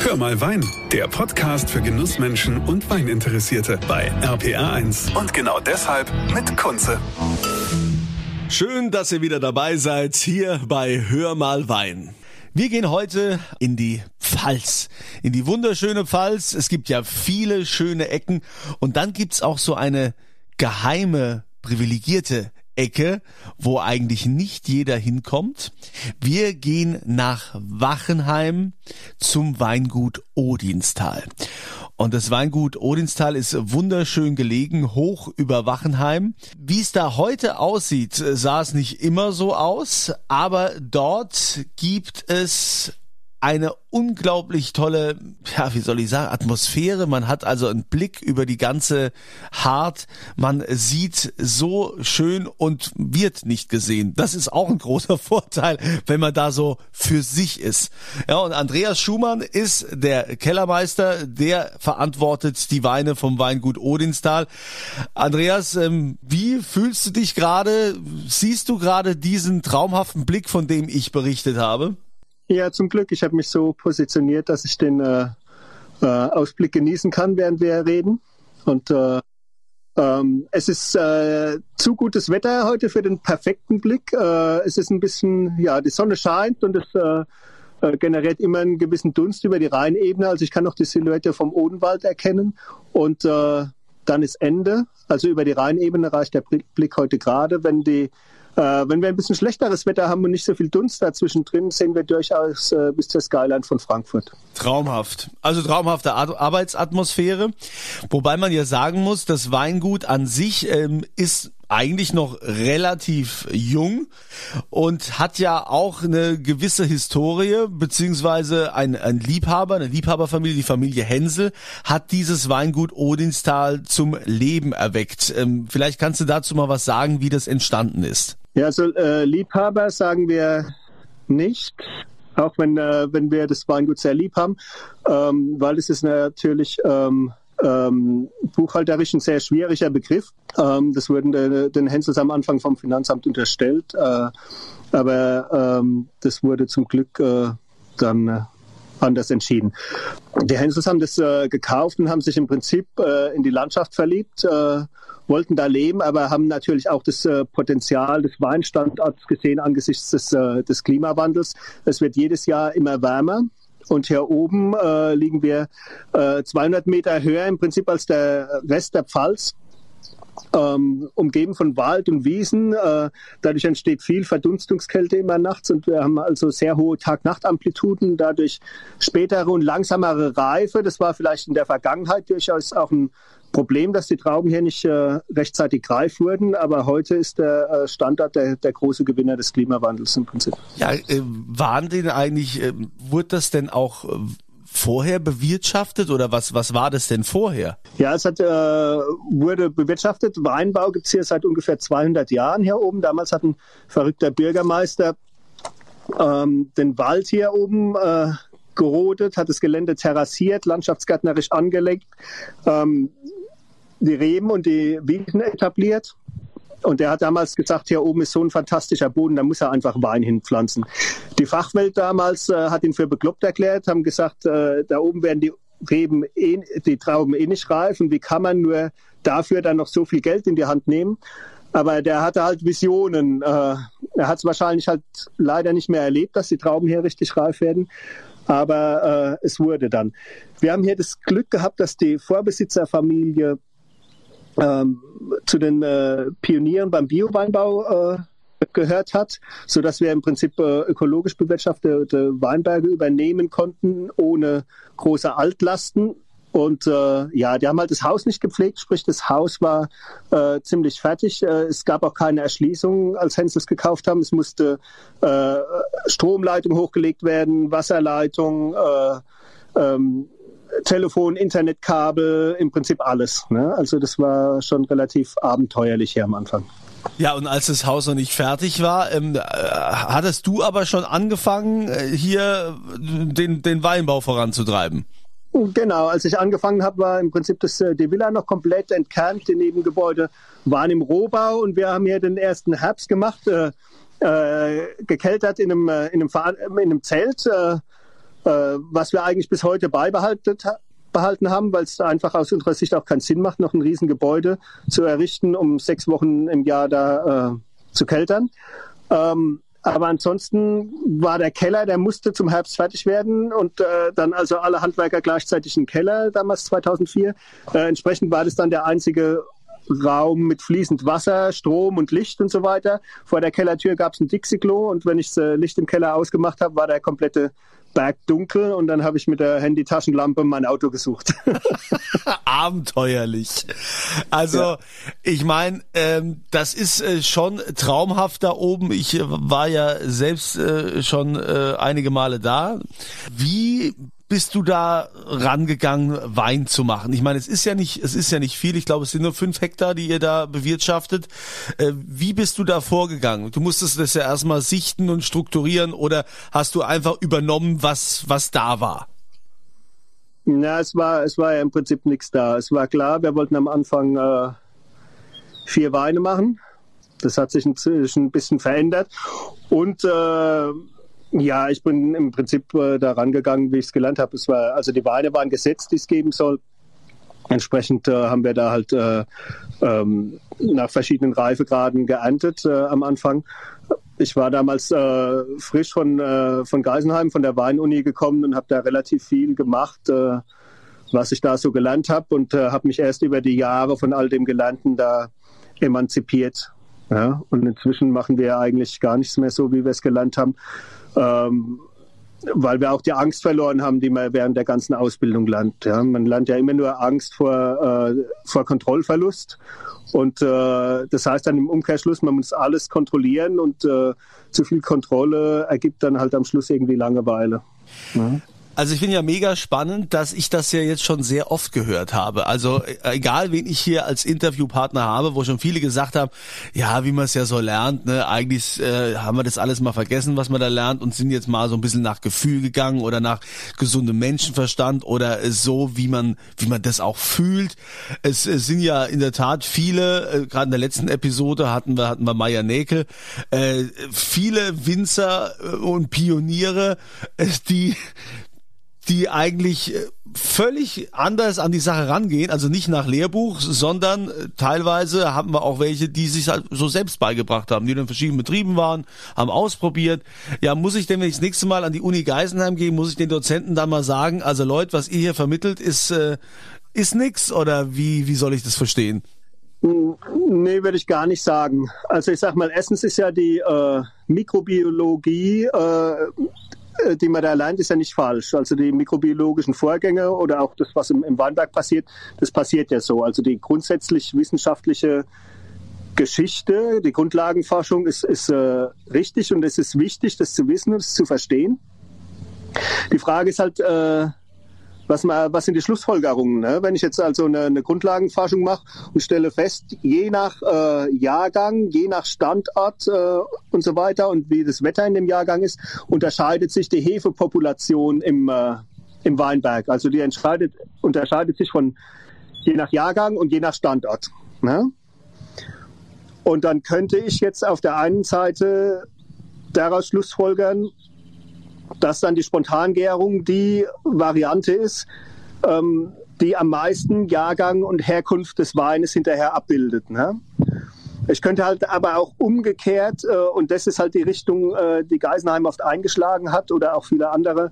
Hör mal Wein, der Podcast für Genussmenschen und Weininteressierte bei RPR1. Und genau deshalb mit Kunze. Schön, dass ihr wieder dabei seid hier bei Hör mal Wein. Wir gehen heute in die Pfalz, in die wunderschöne Pfalz. Es gibt ja viele schöne Ecken und dann gibt's auch so eine geheime, privilegierte Ecke, wo eigentlich nicht jeder hinkommt. Wir gehen nach Wachenheim zum Weingut Odinstal. Und das Weingut Odinstal ist wunderschön gelegen, hoch über Wachenheim. Wie es da heute aussieht, sah es nicht immer so aus, aber dort gibt es eine unglaublich tolle, ja, wie soll ich sagen, Atmosphäre. Man hat also einen Blick über die ganze Hart. Man sieht so schön und wird nicht gesehen. Das ist auch ein großer Vorteil, wenn man da so für sich ist. Ja, und Andreas Schumann ist der Kellermeister, der verantwortet die Weine vom Weingut Odinstal. Andreas, ähm, wie fühlst du dich gerade? Siehst du gerade diesen traumhaften Blick, von dem ich berichtet habe? Ja, zum Glück. Ich habe mich so positioniert, dass ich den äh, äh, Ausblick genießen kann, während wir reden. Und äh, ähm, es ist äh, zu gutes Wetter heute für den perfekten Blick. Äh, es ist ein bisschen, ja, die Sonne scheint und es äh, generiert immer einen gewissen Dunst über die Rheinebene. Also ich kann noch die Silhouette vom Odenwald erkennen. Und dann ist Ende. Also über die Rheinebene reicht der Blick heute gerade. Wenn die äh, wenn wir ein bisschen schlechteres Wetter haben und nicht so viel Dunst dazwischen drin, sehen wir durchaus äh, bis zur Skyline von Frankfurt. Traumhaft. Also traumhafte Ar Arbeitsatmosphäre. Wobei man ja sagen muss, das Weingut an sich ähm, ist eigentlich noch relativ jung und hat ja auch eine gewisse Historie, beziehungsweise ein, ein Liebhaber, eine Liebhaberfamilie, die Familie Hensel, hat dieses Weingut Odinstal zum Leben erweckt. Ähm, vielleicht kannst du dazu mal was sagen, wie das entstanden ist. Ja, also äh, Liebhaber sagen wir nicht, auch wenn, äh, wenn wir das Weingut sehr lieb haben, ähm, weil es ist natürlich ähm, ähm, buchhalterisch ein sehr schwieriger Begriff. Ähm, das wurden den, den Hensels am Anfang vom Finanzamt unterstellt, äh, aber ähm, das wurde zum Glück äh, dann äh, anders entschieden. Die Hensels haben das äh, gekauft und haben sich im Prinzip äh, in die Landschaft verliebt, äh, wollten da leben, aber haben natürlich auch das äh, Potenzial des Weinstandorts gesehen angesichts des, äh, des Klimawandels. Es wird jedes Jahr immer wärmer. Und hier oben äh, liegen wir äh, 200 Meter höher im Prinzip als der Rest der Pfalz. Ähm, umgeben von Wald und Wiesen. Äh, dadurch entsteht viel Verdunstungskälte immer nachts und wir haben also sehr hohe Tag-Nacht-Amplituden, dadurch spätere und langsamere Reife. Das war vielleicht in der Vergangenheit durchaus auch ein Problem, dass die Trauben hier nicht äh, rechtzeitig reif wurden, aber heute ist der äh, Standort der, der große Gewinner des Klimawandels im Prinzip. Ja, äh, waren denn eigentlich, äh, wurde das denn auch äh, vorher bewirtschaftet oder was, was war das denn vorher? Ja, es hat, äh, wurde bewirtschaftet. Weinbau gibt es hier seit ungefähr 200 Jahren hier oben. Damals hat ein verrückter Bürgermeister ähm, den Wald hier oben äh, gerodet, hat das Gelände terrassiert, landschaftsgärtnerisch angelegt. Ähm, die Reben und die Wiesen etabliert. Und er hat damals gesagt, hier oben ist so ein fantastischer Boden, da muss er einfach Wein hinpflanzen. Die Fachwelt damals äh, hat ihn für bekloppt erklärt, haben gesagt, äh, da oben werden die Reben, eh, die Trauben eh nicht reif und wie kann man nur dafür dann noch so viel Geld in die Hand nehmen? Aber der hatte halt Visionen. Äh, er hat es wahrscheinlich halt leider nicht mehr erlebt, dass die Trauben hier richtig reif werden. Aber äh, es wurde dann. Wir haben hier das Glück gehabt, dass die Vorbesitzerfamilie ähm, zu den äh, Pionieren beim Bioweinbau äh, gehört hat, so dass wir im Prinzip äh, ökologisch bewirtschaftete Weinberge übernehmen konnten ohne große Altlasten. Und äh, ja, die haben halt das Haus nicht gepflegt, sprich das Haus war äh, ziemlich fertig. Äh, es gab auch keine Erschließung, als Hensels gekauft haben. Es musste äh, Stromleitung hochgelegt werden, Wasserleitung, äh, ähm, Telefon, Internetkabel, im Prinzip alles. Ne? Also das war schon relativ abenteuerlich hier am Anfang. Ja, und als das Haus noch nicht fertig war, ähm, äh, hattest du aber schon angefangen, äh, hier den, den Weinbau voranzutreiben? Genau, als ich angefangen habe, war im Prinzip das, äh, die Villa noch komplett entkernt. Die Nebengebäude waren im Rohbau und wir haben hier den ersten Herbst gemacht, äh, äh, gekeltert in einem, äh, in einem, in einem Zelt. Äh, äh, was wir eigentlich bis heute beibehalten behalten haben, weil es einfach aus unserer Sicht auch keinen Sinn macht, noch ein Riesengebäude zu errichten, um sechs Wochen im Jahr da äh, zu keltern. Ähm, aber ansonsten war der Keller, der musste zum Herbst fertig werden und äh, dann also alle Handwerker gleichzeitig im Keller, damals 2004. Äh, entsprechend war das dann der einzige Raum mit fließend Wasser, Strom und Licht und so weiter. Vor der Kellertür gab es ein Dixie-Klo und wenn ich das äh, Licht im Keller ausgemacht habe, war der komplette bergdunkel und dann habe ich mit der Handy-Taschenlampe mein Auto gesucht. Abenteuerlich. Also ja. ich meine, ähm, das ist äh, schon traumhaft da oben. Ich äh, war ja selbst äh, schon äh, einige Male da. Wie bist du da rangegangen, Wein zu machen? Ich meine, es ist ja nicht, es ist ja nicht viel. Ich glaube, es sind nur fünf Hektar, die ihr da bewirtschaftet. Äh, wie bist du da vorgegangen? Du musstest das ja erstmal sichten und strukturieren oder hast du einfach übernommen, was, was da war? Na, es war, es war ja im Prinzip nichts da. Es war klar, wir wollten am Anfang äh, vier Weine machen. Das hat sich inzwischen ein bisschen verändert. Und äh, ja, ich bin im Prinzip äh, da rangegangen, wie ich es gelernt habe. War, also die Weine waren gesetzt, die es geben soll. Entsprechend äh, haben wir da halt äh, ähm, nach verschiedenen Reifegraden geerntet äh, am Anfang. Ich war damals äh, frisch von, äh, von Geisenheim, von der Weinuni gekommen und habe da relativ viel gemacht, äh, was ich da so gelernt habe und äh, habe mich erst über die Jahre von all dem Gelernten da emanzipiert. Ja? Und inzwischen machen wir eigentlich gar nichts mehr so, wie wir es gelernt haben ähm, weil wir auch die Angst verloren haben, die man während der ganzen Ausbildung lernt. Ja. Man lernt ja immer nur Angst vor, äh, vor Kontrollverlust. Und äh, das heißt dann im Umkehrschluss, man muss alles kontrollieren und äh, zu viel Kontrolle ergibt dann halt am Schluss irgendwie Langeweile. Ja. Also ich finde ja mega spannend, dass ich das ja jetzt schon sehr oft gehört habe. Also äh, egal, wen ich hier als Interviewpartner habe, wo schon viele gesagt haben, ja, wie man es ja so lernt, ne, eigentlich äh, haben wir das alles mal vergessen, was man da lernt und sind jetzt mal so ein bisschen nach Gefühl gegangen oder nach gesundem Menschenverstand oder so, wie man, wie man das auch fühlt. Es, es sind ja in der Tat viele, äh, gerade in der letzten Episode hatten wir, hatten wir Maya Näkel, äh, viele Winzer äh, und Pioniere, äh, die die eigentlich äh, völlig anders an die Sache rangehen, also nicht nach Lehrbuch, sondern äh, teilweise haben wir auch welche, die sich halt so selbst beigebracht haben, die in verschiedenen Betrieben waren, haben ausprobiert. Ja, muss ich denn, wenn ich das nächste Mal an die Uni Geisenheim gehe, muss ich den Dozenten dann mal sagen, also Leute, was ihr hier vermittelt, ist, äh, ist nix oder wie, wie soll ich das verstehen? Nee, würde ich gar nicht sagen. Also ich sag mal, erstens ist ja die äh, Mikrobiologie äh, die man da lernt, ist ja nicht falsch. Also die mikrobiologischen Vorgänge oder auch das, was im, im Weinberg passiert, das passiert ja so. Also die grundsätzlich wissenschaftliche Geschichte, die Grundlagenforschung ist, ist äh, richtig und es ist wichtig, das zu wissen und es zu verstehen. Die Frage ist halt, äh, was, was sind die Schlussfolgerungen? Ne? Wenn ich jetzt also eine, eine Grundlagenforschung mache und stelle fest, je nach äh, Jahrgang, je nach Standort äh, und so weiter und wie das Wetter in dem Jahrgang ist, unterscheidet sich die Hefepopulation im, äh, im Weinberg. Also die entscheidet, unterscheidet sich von je nach Jahrgang und je nach Standort. Ne? Und dann könnte ich jetzt auf der einen Seite daraus schlussfolgern, dass dann die Spontangärung die Variante ist, ähm, die am meisten Jahrgang und Herkunft des Weines hinterher abbildet. Ne? Ich könnte halt aber auch umgekehrt, äh, und das ist halt die Richtung, äh, die Geisenheim oft eingeschlagen hat oder auch viele andere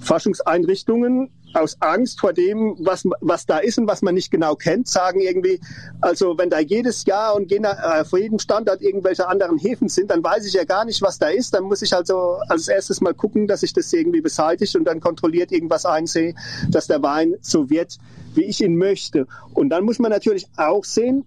Forschungseinrichtungen, aus Angst vor dem, was, was da ist und was man nicht genau kennt, sagen irgendwie, also wenn da jedes Jahr und je nach, äh, vor jedem Standort irgendwelche anderen Häfen sind, dann weiß ich ja gar nicht, was da ist. Dann muss ich also als erstes mal gucken, dass ich das irgendwie beseitigt und dann kontrolliert irgendwas einsehe, dass der Wein so wird, wie ich ihn möchte. Und dann muss man natürlich auch sehen,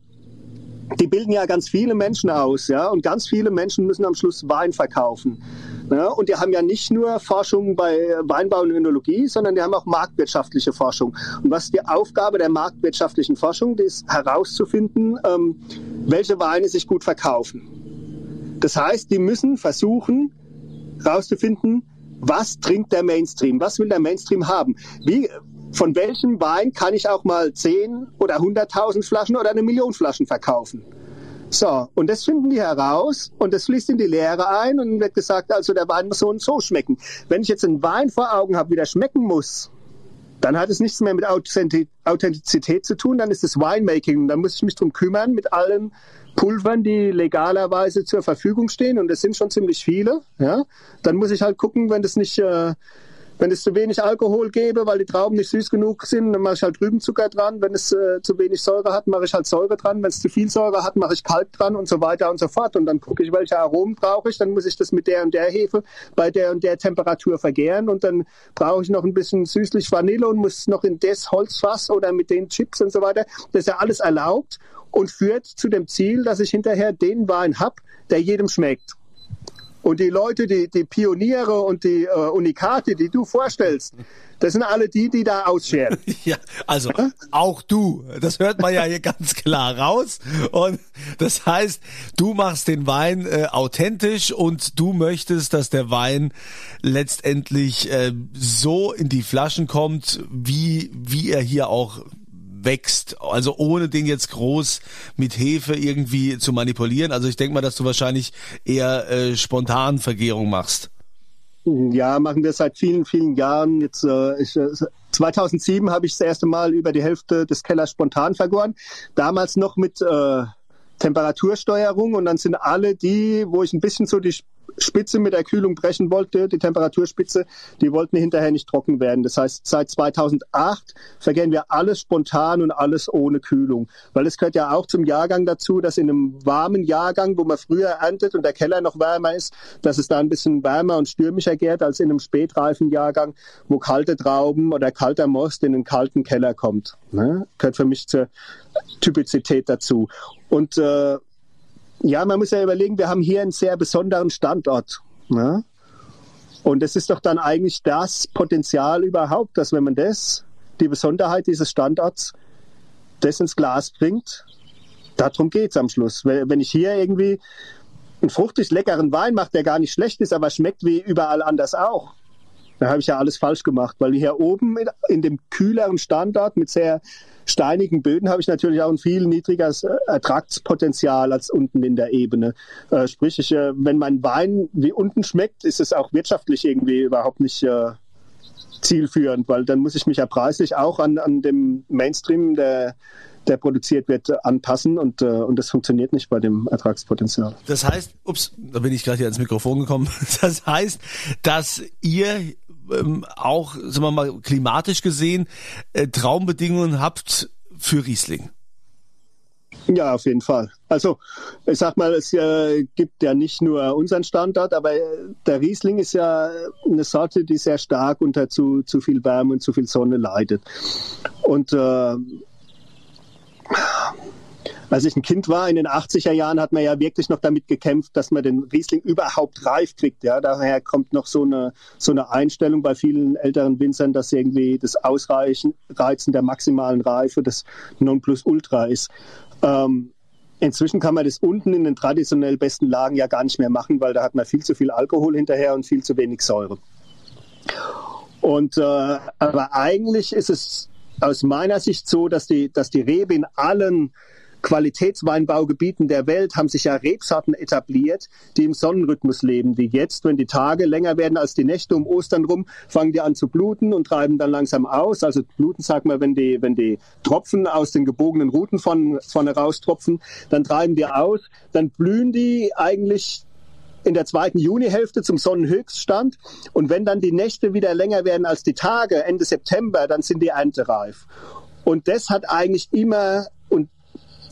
die bilden ja ganz viele Menschen aus, ja, und ganz viele Menschen müssen am Schluss Wein verkaufen. Ja, und die haben ja nicht nur Forschung bei Weinbau und Önologie, sondern die haben auch marktwirtschaftliche Forschung. Und was die Aufgabe der marktwirtschaftlichen Forschung? Ist herauszufinden, ähm, welche Weine sich gut verkaufen. Das heißt, die müssen versuchen, herauszufinden, was trinkt der Mainstream? Was will der Mainstream haben? Wie, von welchem Wein kann ich auch mal 10 oder 100.000 Flaschen oder eine Million Flaschen verkaufen? So, und das finden die heraus und das fließt in die Lehre ein und wird gesagt, also der Wein muss so und so schmecken. Wenn ich jetzt einen Wein vor Augen habe, wie der schmecken muss, dann hat es nichts mehr mit Authentizität zu tun, dann ist es Winemaking. Dann muss ich mich drum kümmern mit allen Pulvern, die legalerweise zur Verfügung stehen und das sind schon ziemlich viele. Ja? Dann muss ich halt gucken, wenn das nicht äh, wenn es zu wenig Alkohol gebe, weil die Trauben nicht süß genug sind, dann mache ich halt Rübenzucker dran. Wenn es äh, zu wenig Säure hat, mache ich halt Säure dran. Wenn es zu viel Säure hat, mache ich Kalk dran und so weiter und so fort. Und dann gucke ich, welche Aromen brauche ich. Dann muss ich das mit der und der Hefe bei der und der Temperatur vergären. Und dann brauche ich noch ein bisschen süßlich Vanille und muss noch in das Holzfass oder mit den Chips und so weiter. Das ist ja alles erlaubt und führt zu dem Ziel, dass ich hinterher den Wein habe, der jedem schmeckt. Und die Leute, die, die Pioniere und die äh, Unikate, die du vorstellst, das sind alle die, die da ausscheren. Ja, also auch du. Das hört man ja hier ganz klar raus. Und das heißt, du machst den Wein äh, authentisch und du möchtest, dass der Wein letztendlich äh, so in die Flaschen kommt, wie wie er hier auch wächst. Also ohne den jetzt groß mit Hefe irgendwie zu manipulieren. Also ich denke mal, dass du wahrscheinlich eher äh, spontan Vergärung machst. Ja, machen wir seit vielen, vielen Jahren. Jetzt, äh, ich, 2007 äh, habe ich das erste Mal über die Hälfte des Kellers spontan vergoren. Damals noch mit äh, Temperatursteuerung und dann sind alle die, wo ich ein bisschen so die Spitze mit der Kühlung brechen wollte, die Temperaturspitze, die wollten hinterher nicht trocken werden. Das heißt, seit 2008 vergären wir alles spontan und alles ohne Kühlung. Weil es gehört ja auch zum Jahrgang dazu, dass in einem warmen Jahrgang, wo man früher erntet und der Keller noch wärmer ist, dass es da ein bisschen wärmer und stürmischer gärt als in einem spätreifen Jahrgang, wo kalte Trauben oder kalter Most in einen kalten Keller kommt. Ne? Gehört für mich zur Typizität dazu. Und äh, ja, man muss ja überlegen, wir haben hier einen sehr besonderen Standort. Ne? Und es ist doch dann eigentlich das Potenzial überhaupt, dass wenn man das, die Besonderheit dieses Standorts, das ins Glas bringt, darum geht es am Schluss. Wenn ich hier irgendwie einen fruchtig leckeren Wein mache, der gar nicht schlecht ist, aber schmeckt wie überall anders auch, dann habe ich ja alles falsch gemacht, weil hier oben in, in dem kühleren Standort mit sehr steinigen Böden habe ich natürlich auch ein viel niedrigeres äh, Ertragspotenzial als unten in der Ebene. Äh, sprich, ich, äh, wenn mein Wein wie unten schmeckt, ist es auch wirtschaftlich irgendwie überhaupt nicht äh, zielführend, weil dann muss ich mich ja preislich auch an, an dem Mainstream, der, der produziert wird, anpassen und, äh, und das funktioniert nicht bei dem Ertragspotenzial. Das heißt, ups, da bin ich gerade hier ans Mikrofon gekommen. Das heißt, dass ihr ähm, auch, sagen wir mal, klimatisch gesehen äh, Traumbedingungen habt für Riesling. Ja, auf jeden Fall. Also ich sag mal, es äh, gibt ja nicht nur unseren Standort, aber äh, der Riesling ist ja eine Sorte, die sehr stark unter zu, zu viel Wärme und zu viel Sonne leidet. Und äh, als ich ein Kind war, in den 80er Jahren, hat man ja wirklich noch damit gekämpft, dass man den Riesling überhaupt reif kriegt. Ja, daher kommt noch so eine, so eine Einstellung bei vielen älteren Winzern, dass irgendwie das Ausreichen, Reizen der maximalen Reife das Nonplusultra ist. Ähm, Inzwischen kann man das unten in den traditionell besten Lagen ja gar nicht mehr machen, weil da hat man viel zu viel Alkohol hinterher und viel zu wenig Säure. Und äh, aber eigentlich ist es aus meiner Sicht so, dass die, dass die Rebe in allen Qualitätsweinbaugebieten der Welt haben sich ja Rebsorten etabliert, die im Sonnenrhythmus leben, wie jetzt, wenn die Tage länger werden als die Nächte um Ostern rum, fangen die an zu bluten und treiben dann langsam aus. Also bluten, sag mal, wenn die, wenn die Tropfen aus den gebogenen Ruten von, vorne raustropfen, dann treiben die aus, dann blühen die eigentlich in der zweiten Junihälfte zum Sonnenhöchststand. Und wenn dann die Nächte wieder länger werden als die Tage, Ende September, dann sind die erntereif. Und das hat eigentlich immer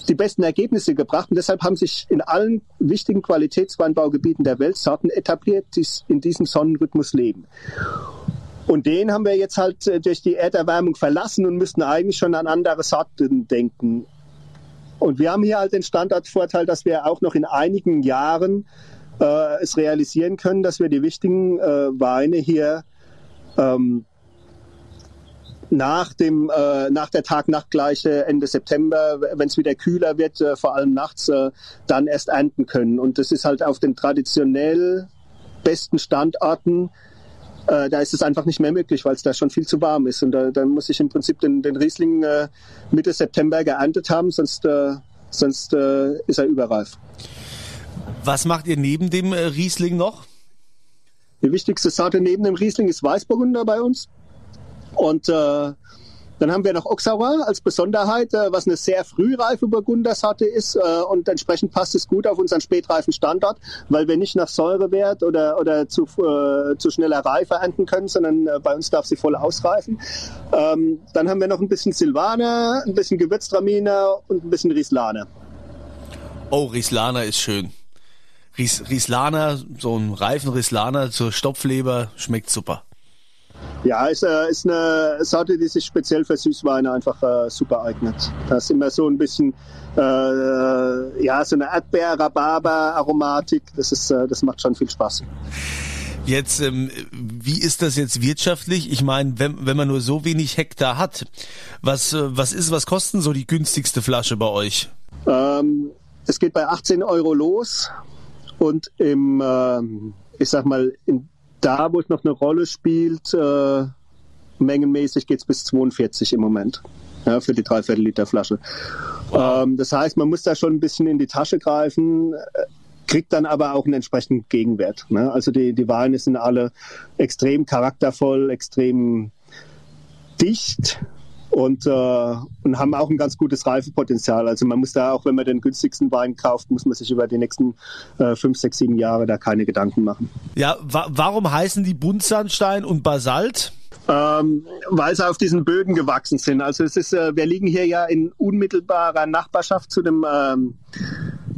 die besten Ergebnisse gebracht. Und deshalb haben sich in allen wichtigen Qualitätsweinbaugebieten der Welt Sorten etabliert, die in diesem Sonnenrhythmus leben. Und den haben wir jetzt halt äh, durch die Erderwärmung verlassen und müssten eigentlich schon an andere Sorten denken. Und wir haben hier halt den Standortvorteil, dass wir auch noch in einigen Jahren äh, es realisieren können, dass wir die wichtigen äh, Weine hier ähm, nach dem äh, nach der Tag-Nacht-Gleiche Ende September, wenn es wieder kühler wird, äh, vor allem nachts, äh, dann erst ernten können. Und das ist halt auf den traditionell besten Standorten, äh, da ist es einfach nicht mehr möglich, weil es da schon viel zu warm ist. Und da, dann muss ich im Prinzip den, den Riesling äh, Mitte September geerntet haben, sonst äh, sonst äh, ist er überreif. Was macht ihr neben dem äh, Riesling noch? Die wichtigste Sorte neben dem Riesling ist Weißburgunder bei uns. Und äh, dann haben wir noch Auxerrois als Besonderheit, äh, was eine sehr frühreife Burgundersorte ist äh, und entsprechend passt es gut auf unseren spätreifen Standort, weil wir nicht nach Säurewert oder, oder zu, äh, zu schneller Reife ernten können, sondern äh, bei uns darf sie voll ausreifen. Ähm, dann haben wir noch ein bisschen Silvaner, ein bisschen Gewürztraminer und ein bisschen Rieslaner. Oh, Rieslaner ist schön. Ries, Rieslaner, so ein reifen Rieslaner zur Stopfleber schmeckt super. Ja, ist, äh, ist eine Sorte, die sich speziell für Süßweine einfach äh, super eignet. Da ist immer so ein bisschen, äh, ja, so eine Erdbeer-Rhabarber-Aromatik. Das, ist, äh, das macht schon viel Spaß. Jetzt, ähm, wie ist das jetzt wirtschaftlich? Ich meine, wenn, wenn man nur so wenig Hektar hat, was, äh, was ist, was kosten so die günstigste Flasche bei euch? Ähm, es geht bei 18 Euro los und im, ähm, ich sag mal, in da, wo es noch eine Rolle spielt, äh, mengenmäßig geht es bis 42 im Moment ja, für die Dreiviertel Liter Flasche. Wow. Ähm, das heißt, man muss da schon ein bisschen in die Tasche greifen, äh, kriegt dann aber auch einen entsprechenden Gegenwert. Ne? Also die, die Weine sind alle extrem charaktervoll, extrem dicht und, äh, und haben auch ein ganz gutes Reifepotenzial. Also man muss da auch, wenn man den günstigsten Wein kauft, muss man sich über die nächsten äh, fünf, sechs, sieben Jahre da keine Gedanken machen. Ja, wa warum heißen die Buntsandstein und Basalt? Ähm, weil sie auf diesen Böden gewachsen sind. Also es ist, äh, wir liegen hier ja in unmittelbarer Nachbarschaft zu dem ähm,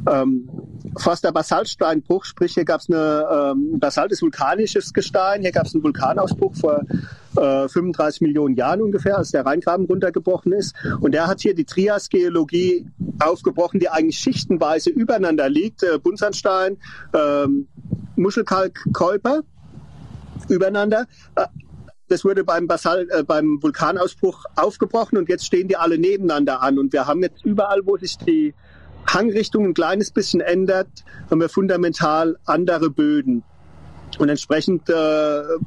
ähm, fast der Basaltsteinbruch, sprich hier gab es eine, ähm, Basalt ist vulkanisches Gestein, hier gab es einen Vulkanausbruch vor äh, 35 Millionen Jahren ungefähr, als der Rheingraben runtergebrochen ist. Und der hat hier die Trias-Geologie aufgebrochen, die eigentlich schichtenweise übereinander liegt. Äh, Buntsandstein, ähm, Muschelkalk, Käuper übereinander. Äh, das wurde beim Basalt, äh, beim Vulkanausbruch aufgebrochen und jetzt stehen die alle nebeneinander an. Und wir haben jetzt überall, wo sich die Hangrichtung ein kleines bisschen ändert, haben wir fundamental andere Böden. Und entsprechend äh,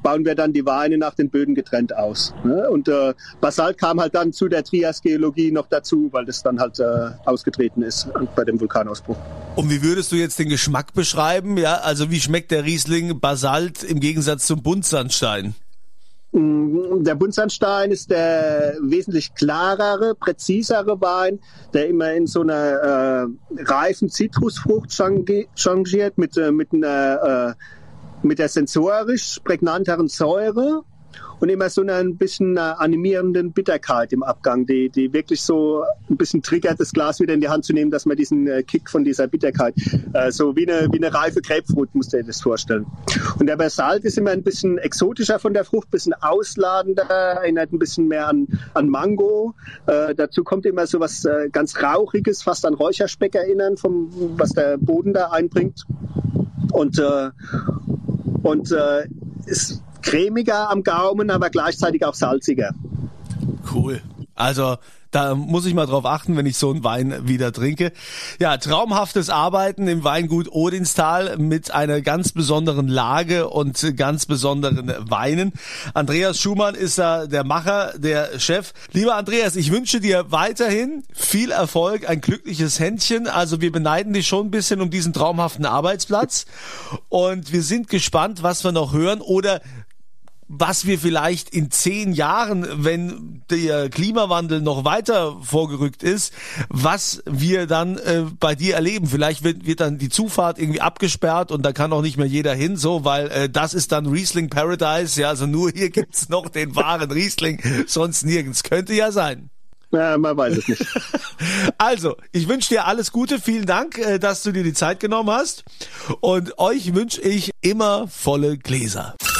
bauen wir dann die Weine nach den Böden getrennt aus. Ne? Und äh, Basalt kam halt dann zu der Trias-Geologie noch dazu, weil das dann halt äh, ausgetreten ist bei dem Vulkanausbruch. Und wie würdest du jetzt den Geschmack beschreiben? Ja, also wie schmeckt der Riesling Basalt im Gegensatz zum Buntsandstein? Mm, der Buntsandstein ist der wesentlich klarere, präzisere Wein, der immer in so einer äh, reifen Zitrusfrucht changiert mit, äh, mit, einer, äh, mit der sensorisch prägnanteren Säure und immer so ein bisschen animierenden Bitterkeit im Abgang, die, die wirklich so ein bisschen triggert, das Glas wieder in die Hand zu nehmen, dass man diesen äh, Kick von dieser Bitterkeit, äh, so wie eine, wie eine reife Grapefruit, musst du dir das vorstellen. Und der Basalt ist immer ein bisschen exotischer von der Frucht, ein bisschen ausladender, erinnert ein bisschen mehr an, an Mango. Äh, dazu kommt immer so was äh, ganz Rauchiges, fast an Räucherspeck erinnern, vom, was der Boden da einbringt. Und, äh, und äh, ist cremiger am Gaumen, aber gleichzeitig auch salziger. Cool. Also da muss ich mal drauf achten, wenn ich so einen Wein wieder trinke. Ja, traumhaftes Arbeiten im Weingut Odinstal mit einer ganz besonderen Lage und ganz besonderen Weinen. Andreas Schumann ist da der Macher, der Chef. Lieber Andreas, ich wünsche dir weiterhin viel Erfolg, ein glückliches Händchen. Also wir beneiden dich schon ein bisschen um diesen traumhaften Arbeitsplatz und wir sind gespannt, was wir noch hören oder was wir vielleicht in zehn Jahren, wenn der Klimawandel noch weiter vorgerückt ist, was wir dann äh, bei dir erleben. Vielleicht wird, wird dann die Zufahrt irgendwie abgesperrt und da kann auch nicht mehr jeder hin, so, weil äh, das ist dann Riesling Paradise. Ja, also nur hier gibt's noch den wahren Riesling, sonst nirgends. Könnte ja sein. Ja, man weiß es nicht. Also, ich wünsche dir alles Gute. Vielen Dank, äh, dass du dir die Zeit genommen hast. Und euch wünsche ich immer volle Gläser.